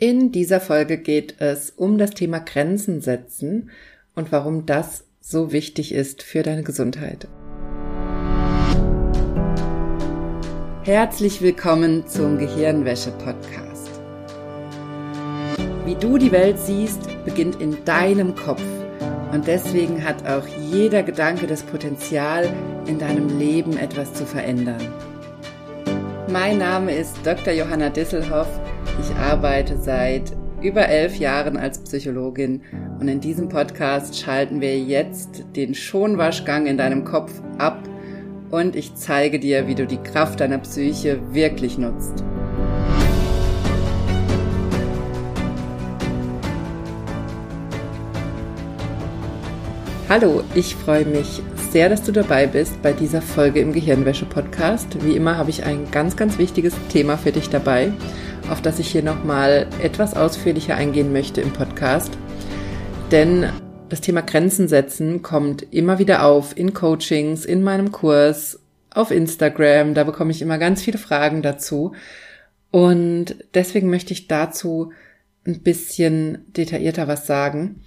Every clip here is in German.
In dieser Folge geht es um das Thema Grenzen setzen und warum das so wichtig ist für deine Gesundheit. Herzlich willkommen zum Gehirnwäsche-Podcast. Wie du die Welt siehst, beginnt in deinem Kopf und deswegen hat auch jeder Gedanke das Potenzial, in deinem Leben etwas zu verändern. Mein Name ist Dr. Johanna Disselhoff ich arbeite seit über elf Jahren als Psychologin und in diesem Podcast schalten wir jetzt den Schonwaschgang in deinem Kopf ab und ich zeige dir, wie du die Kraft deiner Psyche wirklich nutzt. Hallo, ich freue mich sehr, dass du dabei bist bei dieser Folge im Gehirnwäsche-Podcast. Wie immer habe ich ein ganz, ganz wichtiges Thema für dich dabei auf das ich hier nochmal etwas ausführlicher eingehen möchte im Podcast. Denn das Thema Grenzen setzen kommt immer wieder auf in Coachings, in meinem Kurs, auf Instagram. Da bekomme ich immer ganz viele Fragen dazu. Und deswegen möchte ich dazu ein bisschen detaillierter was sagen.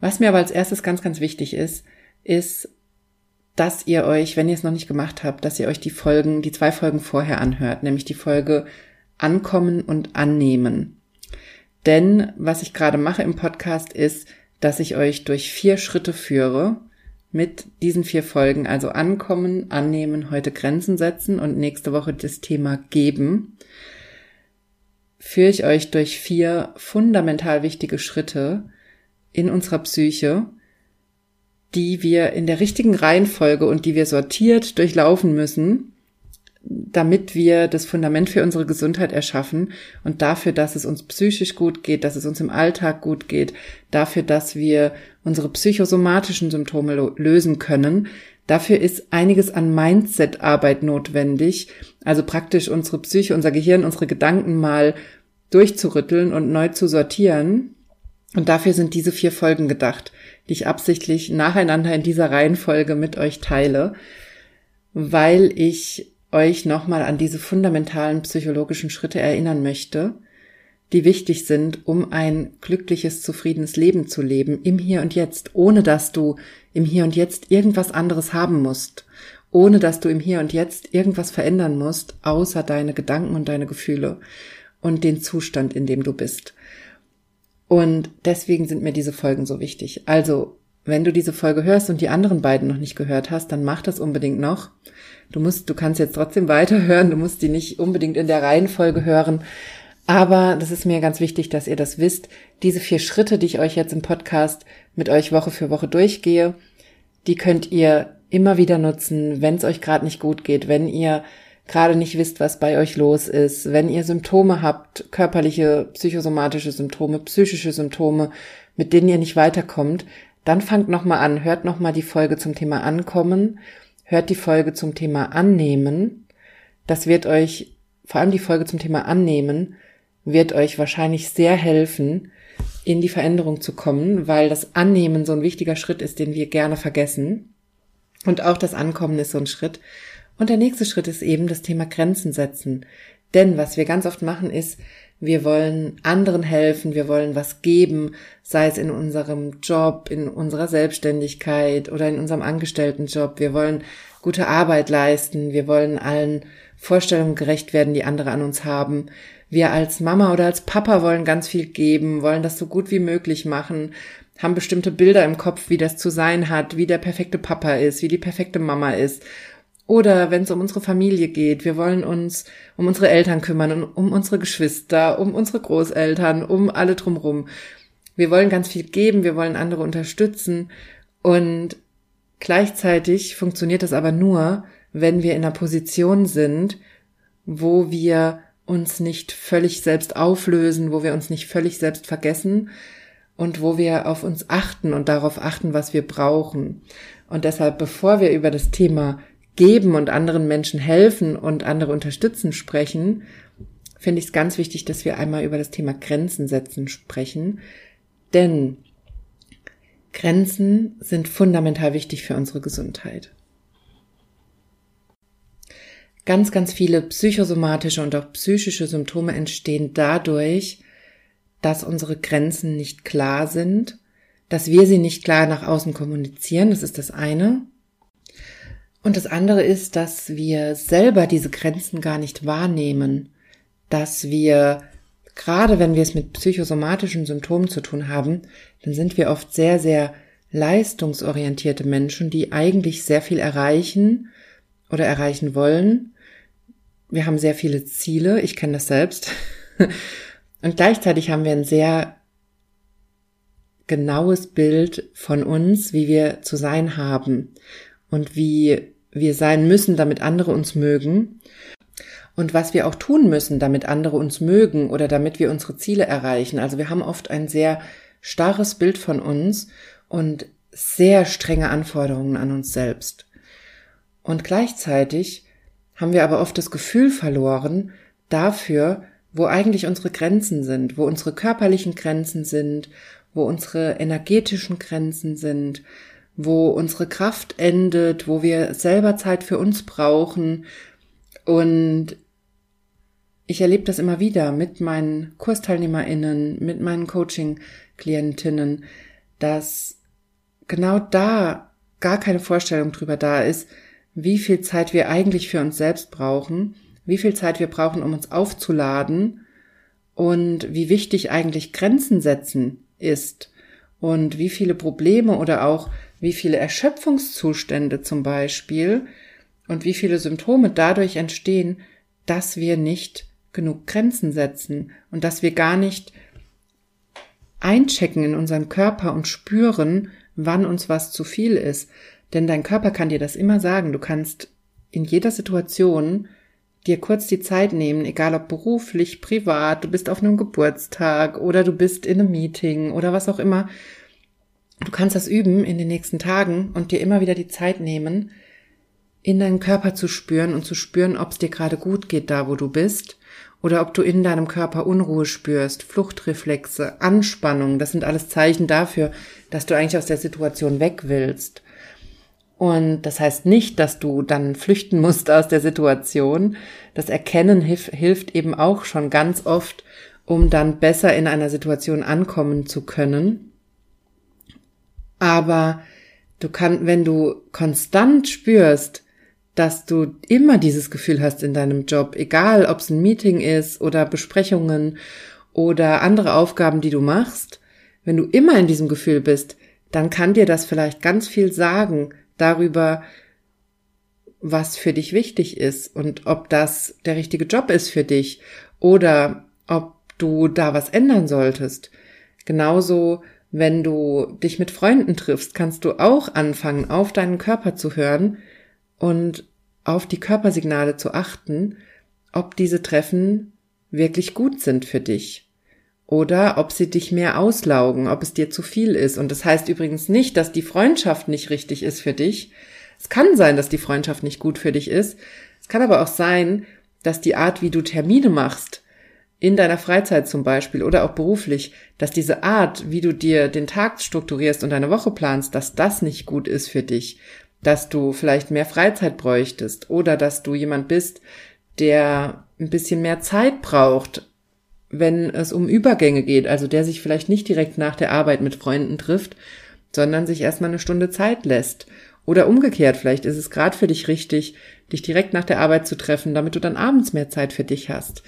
Was mir aber als erstes ganz, ganz wichtig ist, ist, dass ihr euch, wenn ihr es noch nicht gemacht habt, dass ihr euch die Folgen, die zwei Folgen vorher anhört, nämlich die Folge ankommen und annehmen. Denn was ich gerade mache im Podcast ist, dass ich euch durch vier Schritte führe mit diesen vier Folgen, also ankommen, annehmen, heute Grenzen setzen und nächste Woche das Thema geben, führe ich euch durch vier fundamental wichtige Schritte in unserer Psyche, die wir in der richtigen Reihenfolge und die wir sortiert durchlaufen müssen, damit wir das Fundament für unsere Gesundheit erschaffen und dafür, dass es uns psychisch gut geht, dass es uns im Alltag gut geht, dafür, dass wir unsere psychosomatischen Symptome lösen können. Dafür ist einiges an Mindset-Arbeit notwendig, also praktisch unsere Psyche, unser Gehirn, unsere Gedanken mal durchzurütteln und neu zu sortieren. Und dafür sind diese vier Folgen gedacht, die ich absichtlich nacheinander in dieser Reihenfolge mit euch teile, weil ich euch nochmal an diese fundamentalen psychologischen Schritte erinnern möchte, die wichtig sind, um ein glückliches, zufriedenes Leben zu leben, im Hier und Jetzt, ohne dass du im Hier und Jetzt irgendwas anderes haben musst, ohne dass du im Hier und Jetzt irgendwas verändern musst, außer deine Gedanken und deine Gefühle und den Zustand, in dem du bist. Und deswegen sind mir diese Folgen so wichtig. Also, wenn du diese Folge hörst und die anderen beiden noch nicht gehört hast, dann mach das unbedingt noch. Du musst, du kannst jetzt trotzdem weiterhören, du musst die nicht unbedingt in der Reihenfolge hören. Aber das ist mir ganz wichtig, dass ihr das wisst. Diese vier Schritte, die ich euch jetzt im Podcast mit euch Woche für Woche durchgehe, die könnt ihr immer wieder nutzen, wenn es euch gerade nicht gut geht, wenn ihr gerade nicht wisst, was bei euch los ist, wenn ihr Symptome habt, körperliche, psychosomatische Symptome, psychische Symptome, mit denen ihr nicht weiterkommt, dann fangt nochmal an, hört nochmal die Folge zum Thema Ankommen hört die Folge zum Thema Annehmen. Das wird euch, vor allem die Folge zum Thema Annehmen, wird euch wahrscheinlich sehr helfen, in die Veränderung zu kommen, weil das Annehmen so ein wichtiger Schritt ist, den wir gerne vergessen. Und auch das Ankommen ist so ein Schritt. Und der nächste Schritt ist eben das Thema Grenzen setzen. Denn was wir ganz oft machen ist, wir wollen anderen helfen, wir wollen was geben, sei es in unserem Job, in unserer Selbstständigkeit oder in unserem Angestelltenjob. Wir wollen gute Arbeit leisten, wir wollen allen Vorstellungen gerecht werden, die andere an uns haben. Wir als Mama oder als Papa wollen ganz viel geben, wollen das so gut wie möglich machen, haben bestimmte Bilder im Kopf, wie das zu sein hat, wie der perfekte Papa ist, wie die perfekte Mama ist oder wenn es um unsere Familie geht, wir wollen uns um unsere Eltern kümmern, um unsere Geschwister, um unsere Großeltern, um alle drumrum. Wir wollen ganz viel geben, wir wollen andere unterstützen und gleichzeitig funktioniert das aber nur, wenn wir in einer Position sind, wo wir uns nicht völlig selbst auflösen, wo wir uns nicht völlig selbst vergessen und wo wir auf uns achten und darauf achten, was wir brauchen. Und deshalb, bevor wir über das Thema geben und anderen Menschen helfen und andere unterstützen sprechen, finde ich es ganz wichtig, dass wir einmal über das Thema Grenzen setzen sprechen. Denn Grenzen sind fundamental wichtig für unsere Gesundheit. Ganz, ganz viele psychosomatische und auch psychische Symptome entstehen dadurch, dass unsere Grenzen nicht klar sind, dass wir sie nicht klar nach außen kommunizieren, das ist das eine. Und das andere ist, dass wir selber diese Grenzen gar nicht wahrnehmen, dass wir gerade wenn wir es mit psychosomatischen Symptomen zu tun haben, dann sind wir oft sehr, sehr leistungsorientierte Menschen, die eigentlich sehr viel erreichen oder erreichen wollen. Wir haben sehr viele Ziele, ich kenne das selbst. Und gleichzeitig haben wir ein sehr genaues Bild von uns, wie wir zu sein haben und wie wir sein müssen, damit andere uns mögen und was wir auch tun müssen, damit andere uns mögen oder damit wir unsere Ziele erreichen. Also wir haben oft ein sehr starres Bild von uns und sehr strenge Anforderungen an uns selbst. Und gleichzeitig haben wir aber oft das Gefühl verloren dafür, wo eigentlich unsere Grenzen sind, wo unsere körperlichen Grenzen sind, wo unsere energetischen Grenzen sind, wo unsere Kraft endet, wo wir selber Zeit für uns brauchen. Und ich erlebe das immer wieder mit meinen KursteilnehmerInnen, mit meinen Coaching-Klientinnen, dass genau da gar keine Vorstellung drüber da ist, wie viel Zeit wir eigentlich für uns selbst brauchen, wie viel Zeit wir brauchen, um uns aufzuladen und wie wichtig eigentlich Grenzen setzen ist und wie viele Probleme oder auch wie viele Erschöpfungszustände zum Beispiel und wie viele Symptome dadurch entstehen, dass wir nicht genug Grenzen setzen und dass wir gar nicht einchecken in unseren Körper und spüren, wann uns was zu viel ist. Denn dein Körper kann dir das immer sagen. Du kannst in jeder Situation dir kurz die Zeit nehmen, egal ob beruflich, privat, du bist auf einem Geburtstag oder du bist in einem Meeting oder was auch immer. Du kannst das üben in den nächsten Tagen und dir immer wieder die Zeit nehmen, in deinen Körper zu spüren und zu spüren, ob es dir gerade gut geht, da wo du bist oder ob du in deinem Körper Unruhe spürst, Fluchtreflexe, Anspannung, das sind alles Zeichen dafür, dass du eigentlich aus der Situation weg willst. Und das heißt nicht, dass du dann flüchten musst aus der Situation. Das Erkennen hilf, hilft eben auch schon ganz oft, um dann besser in einer Situation ankommen zu können. Aber du kannst, wenn du konstant spürst, dass du immer dieses Gefühl hast in deinem Job, egal ob es ein Meeting ist oder Besprechungen oder andere Aufgaben, die du machst, wenn du immer in diesem Gefühl bist, dann kann dir das vielleicht ganz viel sagen darüber, was für dich wichtig ist und ob das der richtige Job ist für dich oder ob du da was ändern solltest. Genauso, wenn du dich mit Freunden triffst, kannst du auch anfangen, auf deinen Körper zu hören und auf die Körpersignale zu achten, ob diese Treffen wirklich gut sind für dich oder ob sie dich mehr auslaugen, ob es dir zu viel ist. Und das heißt übrigens nicht, dass die Freundschaft nicht richtig ist für dich. Es kann sein, dass die Freundschaft nicht gut für dich ist. Es kann aber auch sein, dass die Art, wie du Termine machst, in deiner Freizeit zum Beispiel oder auch beruflich, dass diese Art, wie du dir den Tag strukturierst und deine Woche planst, dass das nicht gut ist für dich dass du vielleicht mehr Freizeit bräuchtest oder dass du jemand bist, der ein bisschen mehr Zeit braucht, wenn es um Übergänge geht, also der sich vielleicht nicht direkt nach der Arbeit mit Freunden trifft, sondern sich erstmal eine Stunde Zeit lässt. Oder umgekehrt, vielleicht ist es gerade für dich richtig, dich direkt nach der Arbeit zu treffen, damit du dann abends mehr Zeit für dich hast.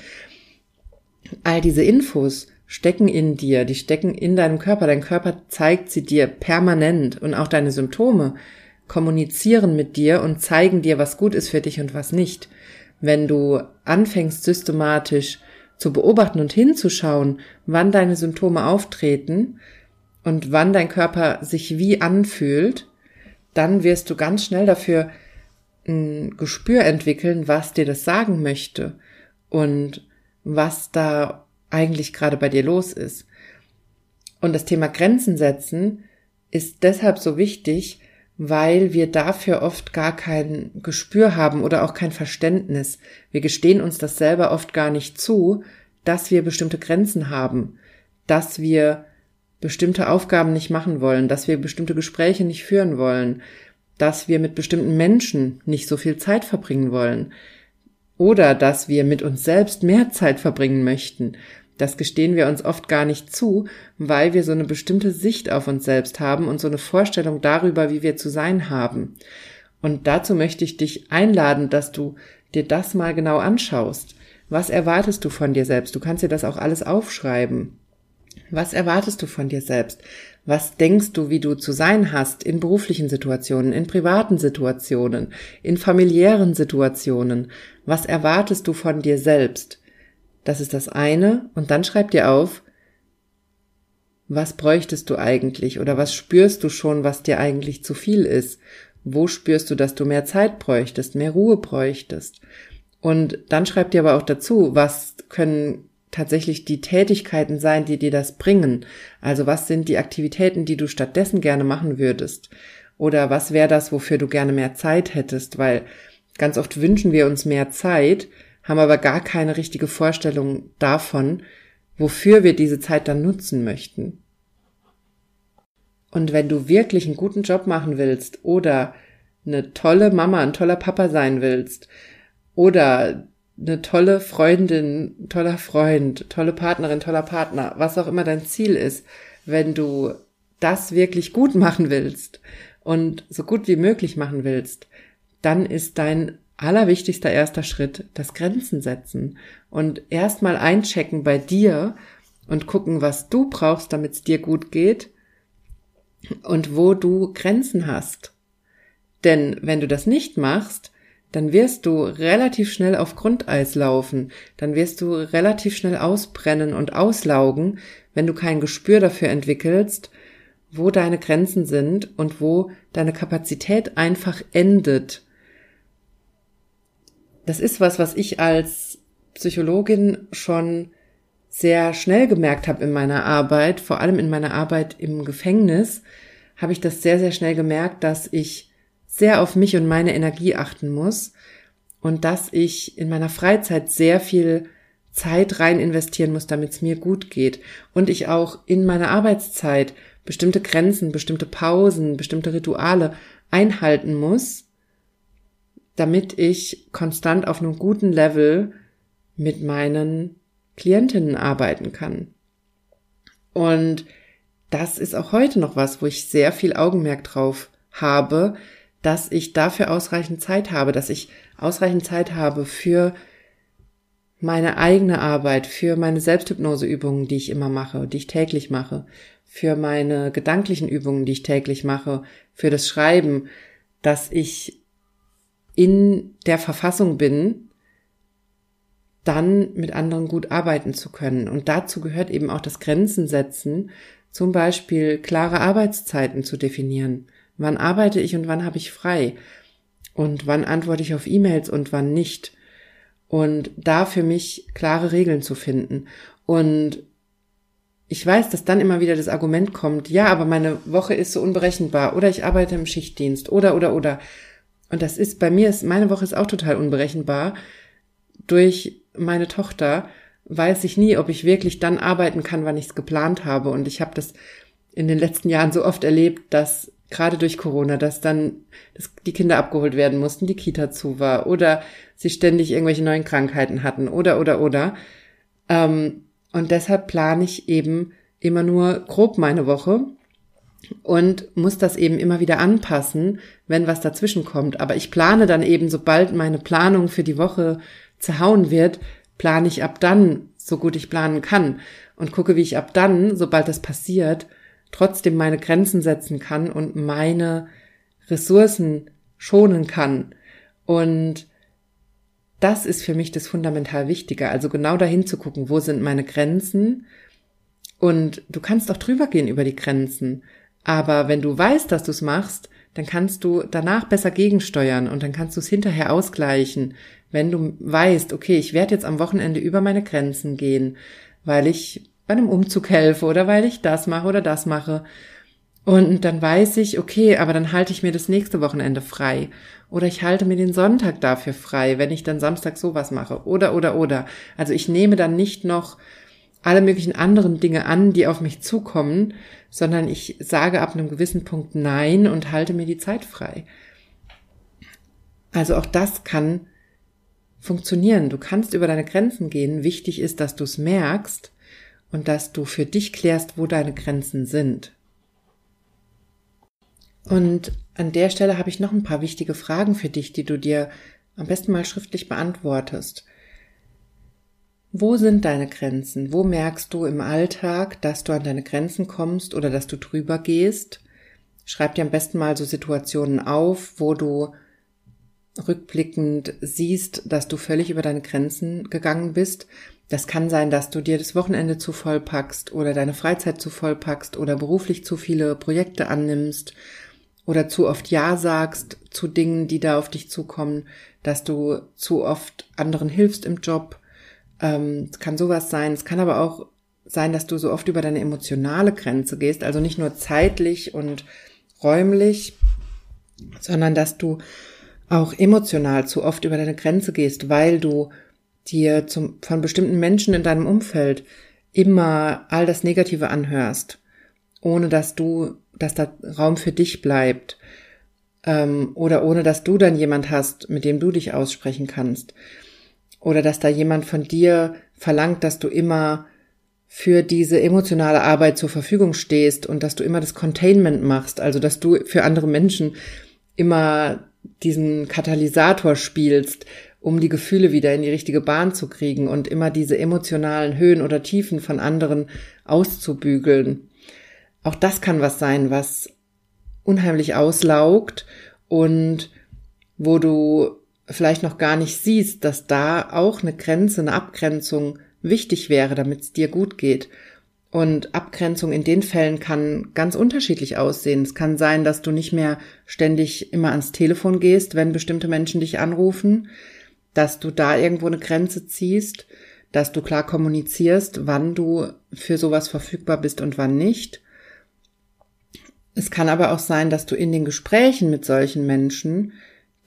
All diese Infos stecken in dir, die stecken in deinem Körper. Dein Körper zeigt sie dir permanent und auch deine Symptome kommunizieren mit dir und zeigen dir, was gut ist für dich und was nicht. Wenn du anfängst systematisch zu beobachten und hinzuschauen, wann deine Symptome auftreten und wann dein Körper sich wie anfühlt, dann wirst du ganz schnell dafür ein Gespür entwickeln, was dir das sagen möchte und was da eigentlich gerade bei dir los ist. Und das Thema Grenzen setzen ist deshalb so wichtig, weil wir dafür oft gar kein Gespür haben oder auch kein Verständnis. Wir gestehen uns das selber oft gar nicht zu, dass wir bestimmte Grenzen haben, dass wir bestimmte Aufgaben nicht machen wollen, dass wir bestimmte Gespräche nicht führen wollen, dass wir mit bestimmten Menschen nicht so viel Zeit verbringen wollen oder dass wir mit uns selbst mehr Zeit verbringen möchten. Das gestehen wir uns oft gar nicht zu, weil wir so eine bestimmte Sicht auf uns selbst haben und so eine Vorstellung darüber, wie wir zu sein haben. Und dazu möchte ich dich einladen, dass du dir das mal genau anschaust. Was erwartest du von dir selbst? Du kannst dir das auch alles aufschreiben. Was erwartest du von dir selbst? Was denkst du, wie du zu sein hast in beruflichen Situationen, in privaten Situationen, in familiären Situationen? Was erwartest du von dir selbst? Das ist das eine. Und dann schreib dir auf, was bräuchtest du eigentlich oder was spürst du schon, was dir eigentlich zu viel ist? Wo spürst du, dass du mehr Zeit bräuchtest, mehr Ruhe bräuchtest? Und dann schreib dir aber auch dazu, was können tatsächlich die Tätigkeiten sein, die dir das bringen. Also was sind die Aktivitäten, die du stattdessen gerne machen würdest? Oder was wäre das, wofür du gerne mehr Zeit hättest? Weil ganz oft wünschen wir uns mehr Zeit, haben aber gar keine richtige Vorstellung davon, wofür wir diese Zeit dann nutzen möchten. Und wenn du wirklich einen guten Job machen willst oder eine tolle Mama, ein toller Papa sein willst oder eine tolle Freundin, toller Freund, tolle Partnerin, toller Partner, was auch immer dein Ziel ist, wenn du das wirklich gut machen willst und so gut wie möglich machen willst, dann ist dein allerwichtigster erster Schritt das Grenzen setzen und erstmal einchecken bei dir und gucken, was du brauchst, damit es dir gut geht und wo du Grenzen hast. Denn wenn du das nicht machst, dann wirst du relativ schnell auf Grundeis laufen, dann wirst du relativ schnell ausbrennen und auslaugen, wenn du kein Gespür dafür entwickelst, wo deine Grenzen sind und wo deine Kapazität einfach endet. Das ist was, was ich als Psychologin schon sehr schnell gemerkt habe in meiner Arbeit, vor allem in meiner Arbeit im Gefängnis, habe ich das sehr, sehr schnell gemerkt, dass ich sehr auf mich und meine Energie achten muss und dass ich in meiner Freizeit sehr viel Zeit rein investieren muss, damit es mir gut geht. Und ich auch in meiner Arbeitszeit bestimmte Grenzen, bestimmte Pausen, bestimmte Rituale einhalten muss, damit ich konstant auf einem guten Level mit meinen Klientinnen arbeiten kann. Und das ist auch heute noch was, wo ich sehr viel Augenmerk drauf habe, dass ich dafür ausreichend Zeit habe, dass ich ausreichend Zeit habe für meine eigene Arbeit, für meine Selbsthypnoseübungen, die ich immer mache, die ich täglich mache, für meine gedanklichen Übungen, die ich täglich mache, für das Schreiben, dass ich in der Verfassung bin, dann mit anderen gut arbeiten zu können. Und dazu gehört eben auch das Grenzen setzen, zum Beispiel klare Arbeitszeiten zu definieren. Wann arbeite ich und wann habe ich frei? Und wann antworte ich auf E-Mails und wann nicht? Und da für mich klare Regeln zu finden. Und ich weiß, dass dann immer wieder das Argument kommt, ja, aber meine Woche ist so unberechenbar oder ich arbeite im Schichtdienst oder, oder, oder. Und das ist, bei mir ist, meine Woche ist auch total unberechenbar. Durch meine Tochter weiß ich nie, ob ich wirklich dann arbeiten kann, wann ich es geplant habe. Und ich habe das in den letzten Jahren so oft erlebt, dass gerade durch Corona, dass dann dass die Kinder abgeholt werden mussten, die Kita zu war oder sie ständig irgendwelche neuen Krankheiten hatten oder oder oder. Ähm, und deshalb plane ich eben immer nur grob meine Woche und muss das eben immer wieder anpassen, wenn was dazwischen kommt. Aber ich plane dann eben, sobald meine Planung für die Woche zerhauen wird, plane ich ab dann, so gut ich planen kann und gucke, wie ich ab dann, sobald das passiert, trotzdem meine Grenzen setzen kann und meine Ressourcen schonen kann. Und das ist für mich das fundamental Wichtige. Also genau dahin zu gucken, wo sind meine Grenzen? Und du kannst auch drüber gehen über die Grenzen. Aber wenn du weißt, dass du es machst, dann kannst du danach besser gegensteuern und dann kannst du es hinterher ausgleichen. Wenn du weißt, okay, ich werde jetzt am Wochenende über meine Grenzen gehen, weil ich bei einem Umzug helfe oder weil ich das mache oder das mache. Und dann weiß ich, okay, aber dann halte ich mir das nächste Wochenende frei. Oder ich halte mir den Sonntag dafür frei, wenn ich dann Samstag sowas mache. Oder, oder, oder. Also ich nehme dann nicht noch alle möglichen anderen Dinge an, die auf mich zukommen, sondern ich sage ab einem gewissen Punkt Nein und halte mir die Zeit frei. Also auch das kann funktionieren. Du kannst über deine Grenzen gehen. Wichtig ist, dass du es merkst und dass du für dich klärst, wo deine Grenzen sind. Und an der Stelle habe ich noch ein paar wichtige Fragen für dich, die du dir am besten mal schriftlich beantwortest. Wo sind deine Grenzen? Wo merkst du im Alltag, dass du an deine Grenzen kommst oder dass du drüber gehst? Schreib dir am besten mal so Situationen auf, wo du rückblickend siehst, dass du völlig über deine Grenzen gegangen bist. Das kann sein, dass du dir das Wochenende zu voll packst oder deine Freizeit zu voll packst oder beruflich zu viele Projekte annimmst oder zu oft Ja sagst zu Dingen, die da auf dich zukommen, dass du zu oft anderen hilfst im Job. Ähm, es kann sowas sein. Es kann aber auch sein, dass du so oft über deine emotionale Grenze gehst, also nicht nur zeitlich und räumlich, sondern dass du auch emotional zu oft über deine Grenze gehst, weil du dir zum, von bestimmten Menschen in deinem Umfeld immer all das Negative anhörst, ohne dass du, dass da Raum für dich bleibt, ähm, oder ohne dass du dann jemand hast, mit dem du dich aussprechen kannst, oder dass da jemand von dir verlangt, dass du immer für diese emotionale Arbeit zur Verfügung stehst und dass du immer das Containment machst, also dass du für andere Menschen immer diesen Katalysator spielst, um die Gefühle wieder in die richtige Bahn zu kriegen und immer diese emotionalen Höhen oder Tiefen von anderen auszubügeln. Auch das kann was sein, was unheimlich auslaugt und wo du vielleicht noch gar nicht siehst, dass da auch eine Grenze, eine Abgrenzung wichtig wäre, damit es dir gut geht. Und Abgrenzung in den Fällen kann ganz unterschiedlich aussehen. Es kann sein, dass du nicht mehr ständig immer ans Telefon gehst, wenn bestimmte Menschen dich anrufen, dass du da irgendwo eine Grenze ziehst, dass du klar kommunizierst, wann du für sowas verfügbar bist und wann nicht. Es kann aber auch sein, dass du in den Gesprächen mit solchen Menschen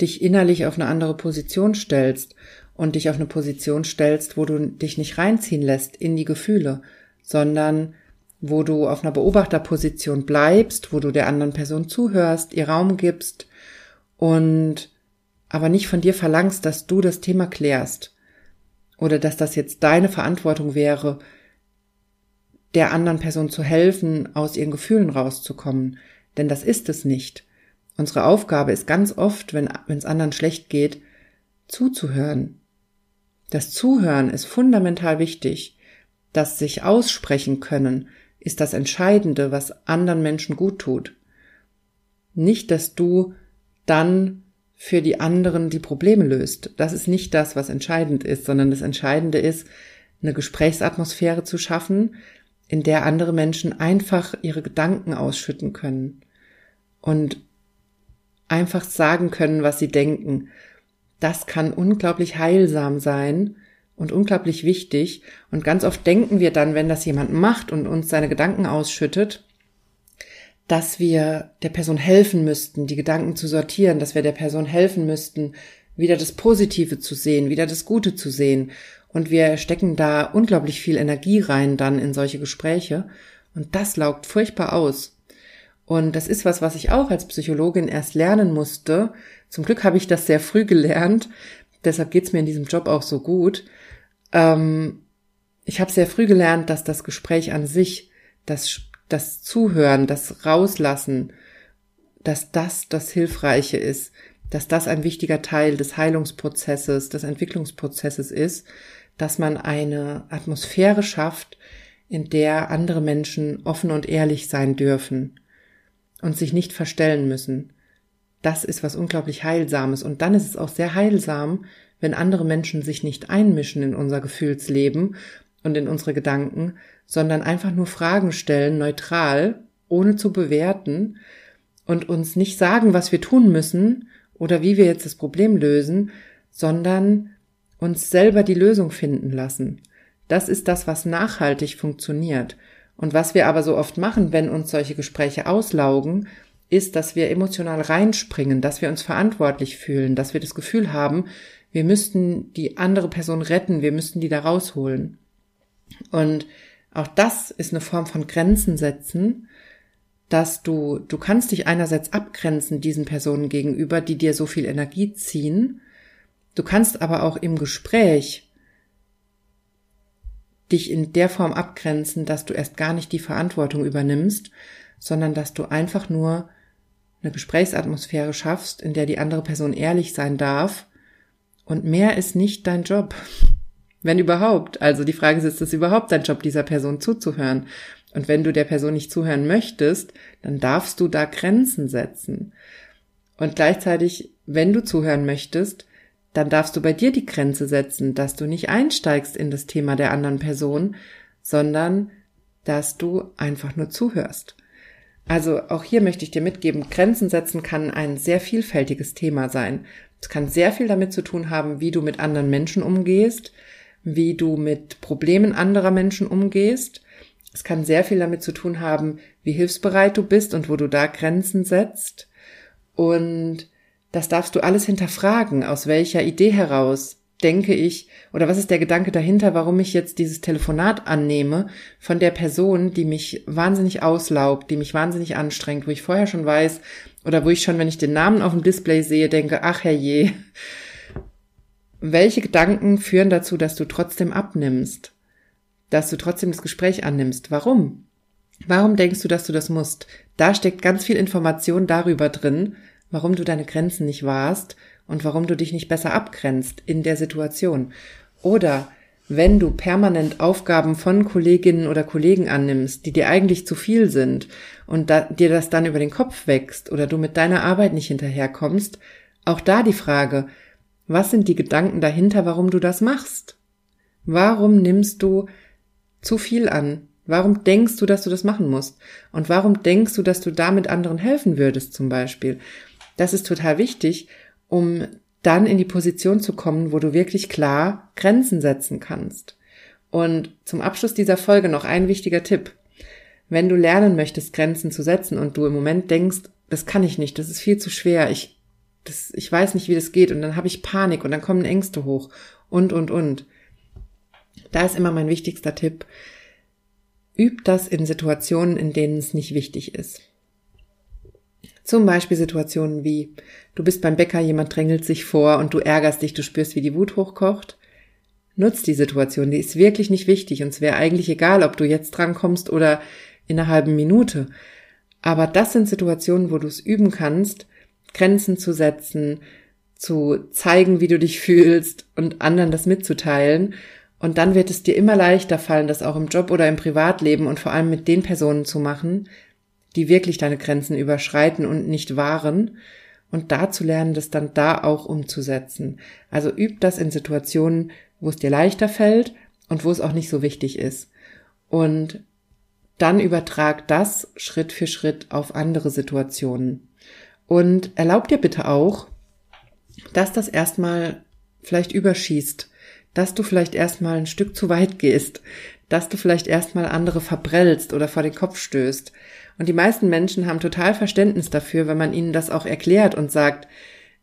dich innerlich auf eine andere Position stellst und dich auf eine Position stellst, wo du dich nicht reinziehen lässt in die Gefühle, sondern wo du auf einer Beobachterposition bleibst, wo du der anderen Person zuhörst, ihr Raum gibst und aber nicht von dir verlangst, dass du das Thema klärst oder dass das jetzt deine Verantwortung wäre, der anderen Person zu helfen, aus ihren Gefühlen rauszukommen. Denn das ist es nicht. Unsere Aufgabe ist ganz oft, wenn es anderen schlecht geht, zuzuhören, das Zuhören ist fundamental wichtig. Das sich aussprechen können ist das Entscheidende, was anderen Menschen gut tut. Nicht, dass du dann für die anderen die Probleme löst. Das ist nicht das, was entscheidend ist, sondern das Entscheidende ist, eine Gesprächsatmosphäre zu schaffen, in der andere Menschen einfach ihre Gedanken ausschütten können und einfach sagen können, was sie denken das kann unglaublich heilsam sein und unglaublich wichtig. Und ganz oft denken wir dann, wenn das jemand macht und uns seine Gedanken ausschüttet, dass wir der Person helfen müssten, die Gedanken zu sortieren, dass wir der Person helfen müssten, wieder das Positive zu sehen, wieder das Gute zu sehen. Und wir stecken da unglaublich viel Energie rein dann in solche Gespräche. Und das laugt furchtbar aus. Und das ist was, was ich auch als Psychologin erst lernen musste. Zum Glück habe ich das sehr früh gelernt. Deshalb geht's mir in diesem Job auch so gut. Ähm, ich habe sehr früh gelernt, dass das Gespräch an sich, das, das Zuhören, das Rauslassen, dass das das Hilfreiche ist, dass das ein wichtiger Teil des Heilungsprozesses, des Entwicklungsprozesses ist, dass man eine Atmosphäre schafft, in der andere Menschen offen und ehrlich sein dürfen und sich nicht verstellen müssen. Das ist was unglaublich Heilsames. Und dann ist es auch sehr heilsam, wenn andere Menschen sich nicht einmischen in unser Gefühlsleben und in unsere Gedanken, sondern einfach nur Fragen stellen, neutral, ohne zu bewerten und uns nicht sagen, was wir tun müssen oder wie wir jetzt das Problem lösen, sondern uns selber die Lösung finden lassen. Das ist das, was nachhaltig funktioniert. Und was wir aber so oft machen, wenn uns solche Gespräche auslaugen, ist, dass wir emotional reinspringen, dass wir uns verantwortlich fühlen, dass wir das Gefühl haben, wir müssten die andere Person retten, wir müssten die da rausholen. Und auch das ist eine Form von Grenzen setzen, dass du, du kannst dich einerseits abgrenzen diesen Personen gegenüber, die dir so viel Energie ziehen. Du kannst aber auch im Gespräch dich in der Form abgrenzen, dass du erst gar nicht die Verantwortung übernimmst, sondern dass du einfach nur eine Gesprächsatmosphäre schaffst, in der die andere Person ehrlich sein darf. Und mehr ist nicht dein Job. Wenn überhaupt. Also die Frage ist, ist es überhaupt dein Job, dieser Person zuzuhören? Und wenn du der Person nicht zuhören möchtest, dann darfst du da Grenzen setzen. Und gleichzeitig, wenn du zuhören möchtest, dann darfst du bei dir die Grenze setzen, dass du nicht einsteigst in das Thema der anderen Person, sondern dass du einfach nur zuhörst. Also auch hier möchte ich dir mitgeben, Grenzen setzen kann ein sehr vielfältiges Thema sein. Es kann sehr viel damit zu tun haben, wie du mit anderen Menschen umgehst, wie du mit Problemen anderer Menschen umgehst. Es kann sehr viel damit zu tun haben, wie hilfsbereit du bist und wo du da Grenzen setzt. Und das darfst du alles hinterfragen, aus welcher Idee heraus denke ich, oder was ist der Gedanke dahinter, warum ich jetzt dieses Telefonat annehme von der Person, die mich wahnsinnig auslaugt, die mich wahnsinnig anstrengt, wo ich vorher schon weiß, oder wo ich schon, wenn ich den Namen auf dem Display sehe, denke, ach herrje, welche Gedanken führen dazu, dass du trotzdem abnimmst? Dass du trotzdem das Gespräch annimmst? Warum? Warum denkst du, dass du das musst? Da steckt ganz viel Information darüber drin, warum du deine Grenzen nicht wahrst und warum du dich nicht besser abgrenzt in der Situation. Oder wenn du permanent Aufgaben von Kolleginnen oder Kollegen annimmst, die dir eigentlich zu viel sind und da, dir das dann über den Kopf wächst oder du mit deiner Arbeit nicht hinterherkommst, auch da die Frage, was sind die Gedanken dahinter, warum du das machst? Warum nimmst du zu viel an? Warum denkst du, dass du das machen musst? Und warum denkst du, dass du damit anderen helfen würdest zum Beispiel? Das ist total wichtig, um dann in die Position zu kommen, wo du wirklich klar Grenzen setzen kannst. Und zum Abschluss dieser Folge noch ein wichtiger Tipp. Wenn du lernen möchtest, Grenzen zu setzen und du im Moment denkst, das kann ich nicht, das ist viel zu schwer, ich das, ich weiß nicht, wie das geht und dann habe ich Panik und dann kommen Ängste hoch und, und, und. Da ist immer mein wichtigster Tipp. Üb das in Situationen, in denen es nicht wichtig ist. Zum Beispiel Situationen wie, du bist beim Bäcker, jemand drängelt sich vor und du ärgerst dich, du spürst, wie die Wut hochkocht. Nutz die Situation, die ist wirklich nicht wichtig und es wäre eigentlich egal, ob du jetzt drankommst oder in einer halben Minute. Aber das sind Situationen, wo du es üben kannst, Grenzen zu setzen, zu zeigen, wie du dich fühlst und anderen das mitzuteilen. Und dann wird es dir immer leichter fallen, das auch im Job oder im Privatleben und vor allem mit den Personen zu machen, die wirklich deine Grenzen überschreiten und nicht wahren. Und da zu lernen, das dann da auch umzusetzen. Also üb das in Situationen, wo es dir leichter fällt und wo es auch nicht so wichtig ist. Und dann übertrag das Schritt für Schritt auf andere Situationen. Und erlaub dir bitte auch, dass das erstmal vielleicht überschießt, dass du vielleicht erstmal ein Stück zu weit gehst, dass du vielleicht erstmal andere verbrellst oder vor den Kopf stößt. Und die meisten Menschen haben total Verständnis dafür, wenn man ihnen das auch erklärt und sagt,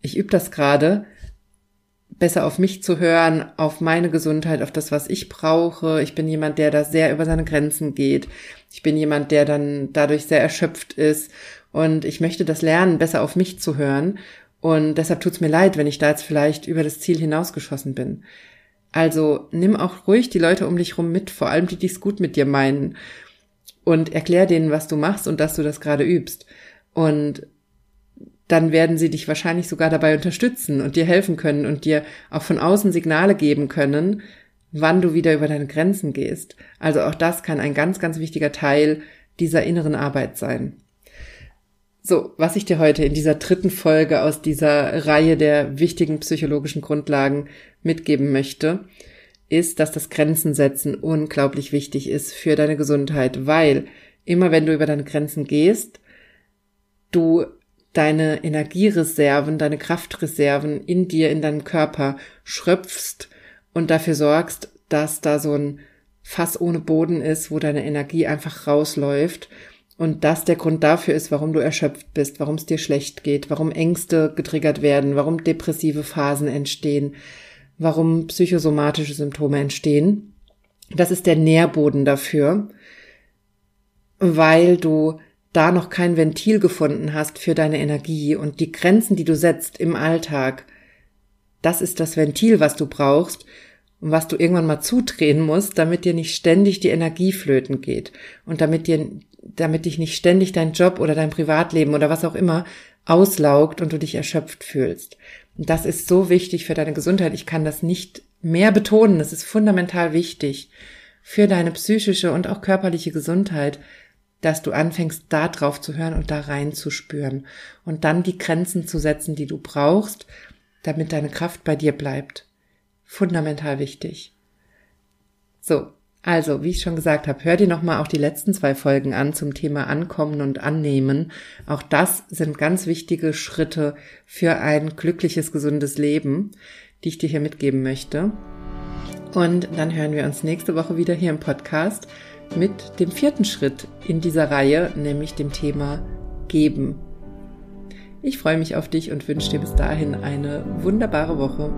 ich übe das gerade, besser auf mich zu hören, auf meine Gesundheit, auf das, was ich brauche. Ich bin jemand, der da sehr über seine Grenzen geht. Ich bin jemand, der dann dadurch sehr erschöpft ist und ich möchte das lernen, besser auf mich zu hören. Und deshalb tut's mir leid, wenn ich da jetzt vielleicht über das Ziel hinausgeschossen bin. Also nimm auch ruhig die Leute um dich rum mit, vor allem die, die es gut mit dir meinen. Und erklär denen, was du machst und dass du das gerade übst. Und dann werden sie dich wahrscheinlich sogar dabei unterstützen und dir helfen können und dir auch von außen Signale geben können, wann du wieder über deine Grenzen gehst. Also auch das kann ein ganz, ganz wichtiger Teil dieser inneren Arbeit sein. So, was ich dir heute in dieser dritten Folge aus dieser Reihe der wichtigen psychologischen Grundlagen mitgeben möchte, ist, dass das Grenzen setzen unglaublich wichtig ist für deine Gesundheit, weil immer wenn du über deine Grenzen gehst, du deine Energiereserven, deine Kraftreserven in dir, in deinem Körper schröpfst und dafür sorgst, dass da so ein Fass ohne Boden ist, wo deine Energie einfach rausläuft und das der Grund dafür ist, warum du erschöpft bist, warum es dir schlecht geht, warum Ängste getriggert werden, warum depressive Phasen entstehen, warum psychosomatische Symptome entstehen. Das ist der Nährboden dafür, weil du da noch kein Ventil gefunden hast für deine Energie und die Grenzen, die du setzt im Alltag, das ist das Ventil, was du brauchst, was du irgendwann mal zudrehen musst, damit dir nicht ständig die Energie flöten geht und damit dir, damit dich nicht ständig dein Job oder dein Privatleben oder was auch immer auslaugt und du dich erschöpft fühlst. Und das ist so wichtig für deine Gesundheit. Ich kann das nicht mehr betonen. Das ist fundamental wichtig für deine psychische und auch körperliche Gesundheit, dass du anfängst, da drauf zu hören und da rein zu spüren und dann die Grenzen zu setzen, die du brauchst, damit deine Kraft bei dir bleibt. Fundamental wichtig. So, also, wie ich schon gesagt habe, hör dir nochmal auch die letzten zwei Folgen an zum Thema Ankommen und Annehmen. Auch das sind ganz wichtige Schritte für ein glückliches, gesundes Leben, die ich dir hier mitgeben möchte. Und dann hören wir uns nächste Woche wieder hier im Podcast mit dem vierten Schritt in dieser Reihe, nämlich dem Thema Geben. Ich freue mich auf dich und wünsche dir bis dahin eine wunderbare Woche.